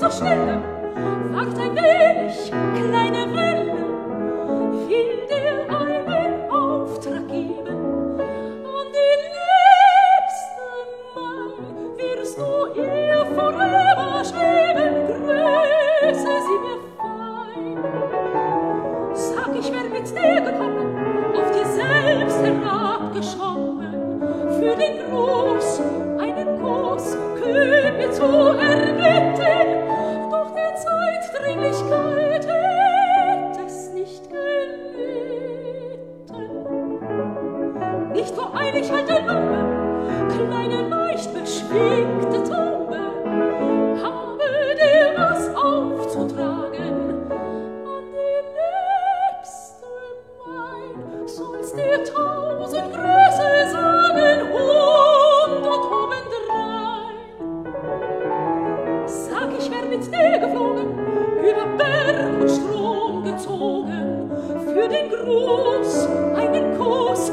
so schnell, Wart ein wenig, kleine Welle, will dir einen Auftrag geben. Und den liebste Mal wirst du ihr forever schweben, grüße sie mir fein. Sag, ich wär mit dir gekommen, auf dir selbst herabgeschommen, für den Gruß, einen Kuss, Kühl mir zu ich halt ein Bombe, kleine leicht beschwingte Tombe, habe dir was aufzutragen. An die Liebste mein sollst dir tausend Grüße sagen, hundert obendrein. Sag ich, wär mit dir geflogen, über Berg und Strom gezogen, für den Gruß einen Kuss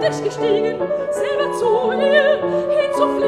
dich gestiegen, selber zu ihr, hinzufliegen.